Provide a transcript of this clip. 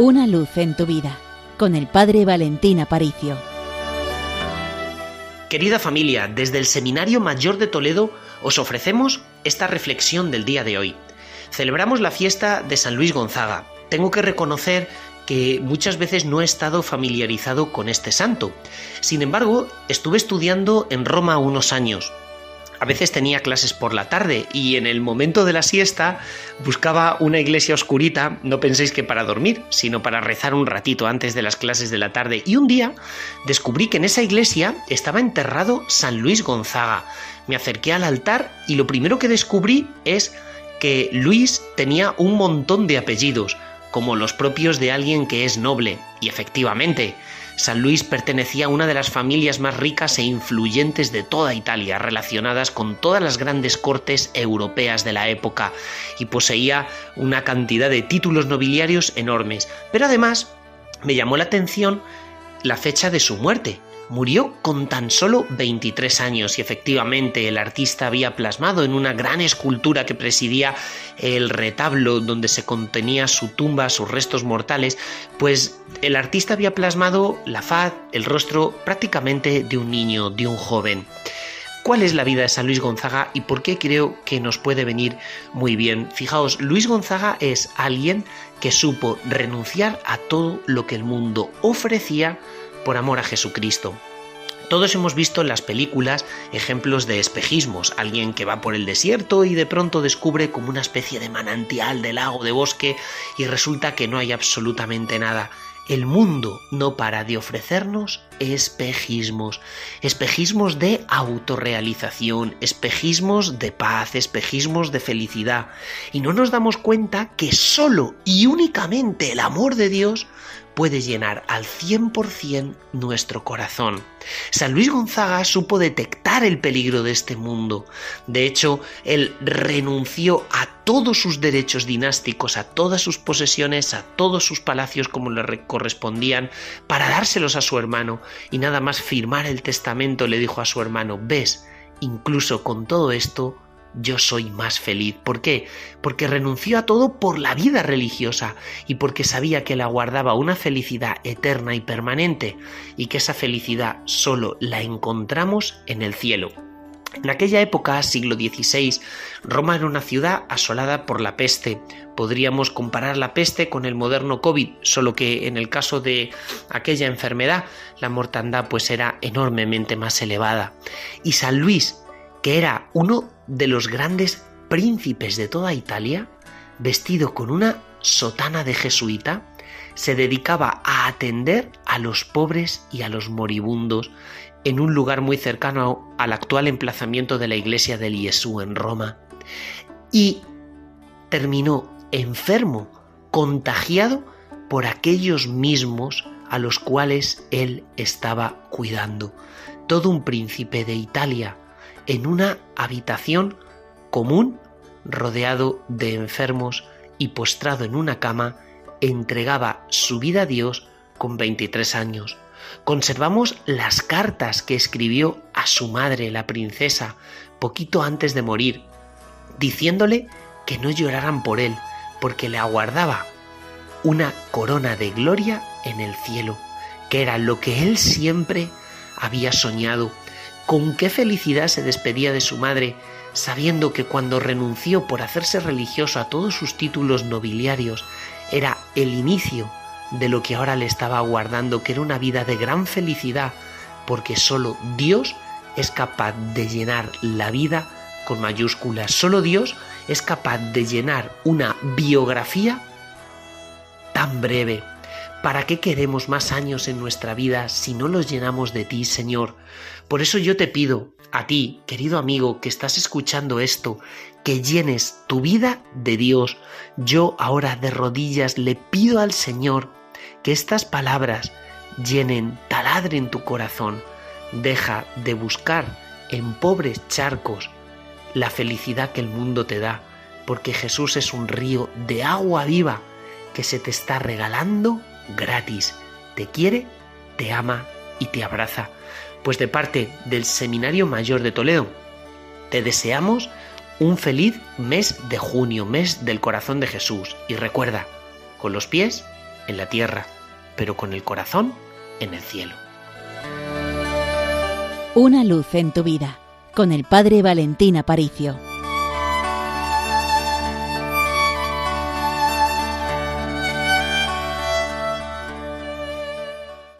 Una luz en tu vida con el Padre Valentín Aparicio. Querida familia, desde el Seminario Mayor de Toledo os ofrecemos esta reflexión del día de hoy. Celebramos la fiesta de San Luis Gonzaga. Tengo que reconocer que muchas veces no he estado familiarizado con este santo. Sin embargo, estuve estudiando en Roma unos años a veces tenía clases por la tarde y en el momento de la siesta buscaba una iglesia oscurita, no penséis que para dormir, sino para rezar un ratito antes de las clases de la tarde. Y un día descubrí que en esa iglesia estaba enterrado San Luis Gonzaga. Me acerqué al altar y lo primero que descubrí es que Luis tenía un montón de apellidos, como los propios de alguien que es noble. Y efectivamente, San Luis pertenecía a una de las familias más ricas e influyentes de toda Italia, relacionadas con todas las grandes cortes europeas de la época, y poseía una cantidad de títulos nobiliarios enormes. Pero además me llamó la atención la fecha de su muerte, Murió con tan solo 23 años y efectivamente el artista había plasmado en una gran escultura que presidía el retablo donde se contenía su tumba, sus restos mortales, pues el artista había plasmado la faz, el rostro prácticamente de un niño, de un joven. ¿Cuál es la vida de San Luis Gonzaga y por qué creo que nos puede venir muy bien? Fijaos, Luis Gonzaga es alguien que supo renunciar a todo lo que el mundo ofrecía por amor a Jesucristo. Todos hemos visto en las películas ejemplos de espejismos, alguien que va por el desierto y de pronto descubre como una especie de manantial de lago, de bosque, y resulta que no hay absolutamente nada. El mundo no para de ofrecernos espejismos, espejismos de autorrealización, espejismos de paz, espejismos de felicidad. Y no nos damos cuenta que solo y únicamente el amor de Dios puede llenar al 100% nuestro corazón. San Luis Gonzaga supo detectar el peligro de este mundo. De hecho, él renunció a todos sus derechos dinásticos, a todas sus posesiones, a todos sus palacios como le correspondían, para dárselos a su hermano, y nada más firmar el testamento le dijo a su hermano, ves, incluso con todo esto, yo soy más feliz. ¿Por qué? Porque renunció a todo por la vida religiosa y porque sabía que la guardaba una felicidad eterna y permanente y que esa felicidad solo la encontramos en el cielo. En aquella época, siglo XVI, Roma era una ciudad asolada por la peste. Podríamos comparar la peste con el moderno COVID, solo que en el caso de aquella enfermedad la mortandad pues era enormemente más elevada. Y San Luis, que era uno de los grandes príncipes de toda Italia, vestido con una sotana de jesuita, se dedicaba a atender a los pobres y a los moribundos en un lugar muy cercano al actual emplazamiento de la iglesia del Jesús en Roma. Y terminó enfermo, contagiado por aquellos mismos a los cuales él estaba cuidando. Todo un príncipe de Italia, en una habitación común, rodeado de enfermos y postrado en una cama, entregaba su vida a Dios con 23 años. Conservamos las cartas que escribió a su madre, la princesa, poquito antes de morir, diciéndole que no lloraran por él, porque le aguardaba una corona de gloria en el cielo, que era lo que él siempre había soñado con qué felicidad se despedía de su madre, sabiendo que cuando renunció por hacerse religioso a todos sus títulos nobiliarios, era el inicio de lo que ahora le estaba aguardando, que era una vida de gran felicidad, porque solo Dios es capaz de llenar la vida con mayúsculas, solo Dios es capaz de llenar una biografía tan breve. ¿Para qué queremos más años en nuestra vida si no los llenamos de ti, Señor? Por eso yo te pido a ti, querido amigo, que estás escuchando esto, que llenes tu vida de Dios. Yo ahora de rodillas le pido al Señor que estas palabras llenen, taladren tu corazón. Deja de buscar en pobres charcos la felicidad que el mundo te da, porque Jesús es un río de agua viva que se te está regalando gratis. Te quiere, te ama y te abraza. Pues de parte del Seminario Mayor de Toledo, te deseamos un feliz mes de junio, mes del corazón de Jesús. Y recuerda, con los pies en la tierra, pero con el corazón en el cielo. Una luz en tu vida con el Padre Valentín Aparicio.